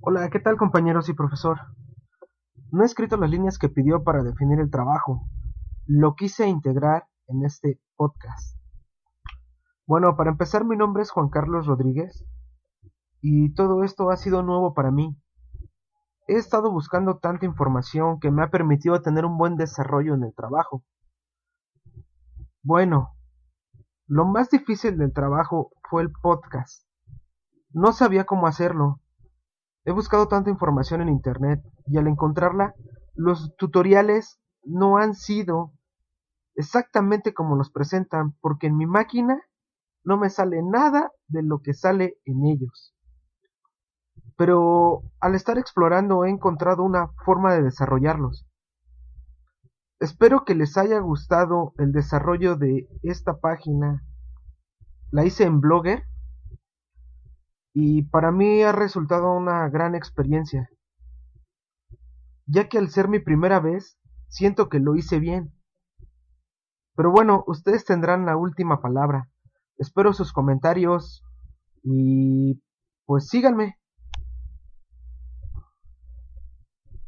Hola, ¿qué tal compañeros y profesor? No he escrito las líneas que pidió para definir el trabajo. Lo quise integrar en este podcast. Bueno, para empezar mi nombre es Juan Carlos Rodríguez y todo esto ha sido nuevo para mí. He estado buscando tanta información que me ha permitido tener un buen desarrollo en el trabajo. Bueno, lo más difícil del trabajo fue el podcast. No sabía cómo hacerlo. He buscado tanta información en Internet y al encontrarla, los tutoriales no han sido exactamente como los presentan, porque en mi máquina no me sale nada de lo que sale en ellos. Pero al estar explorando he encontrado una forma de desarrollarlos. Espero que les haya gustado el desarrollo de esta página. La hice en Blogger y para mí ha resultado una gran experiencia, ya que al ser mi primera vez siento que lo hice bien. Pero bueno, ustedes tendrán la última palabra. Espero sus comentarios y pues síganme.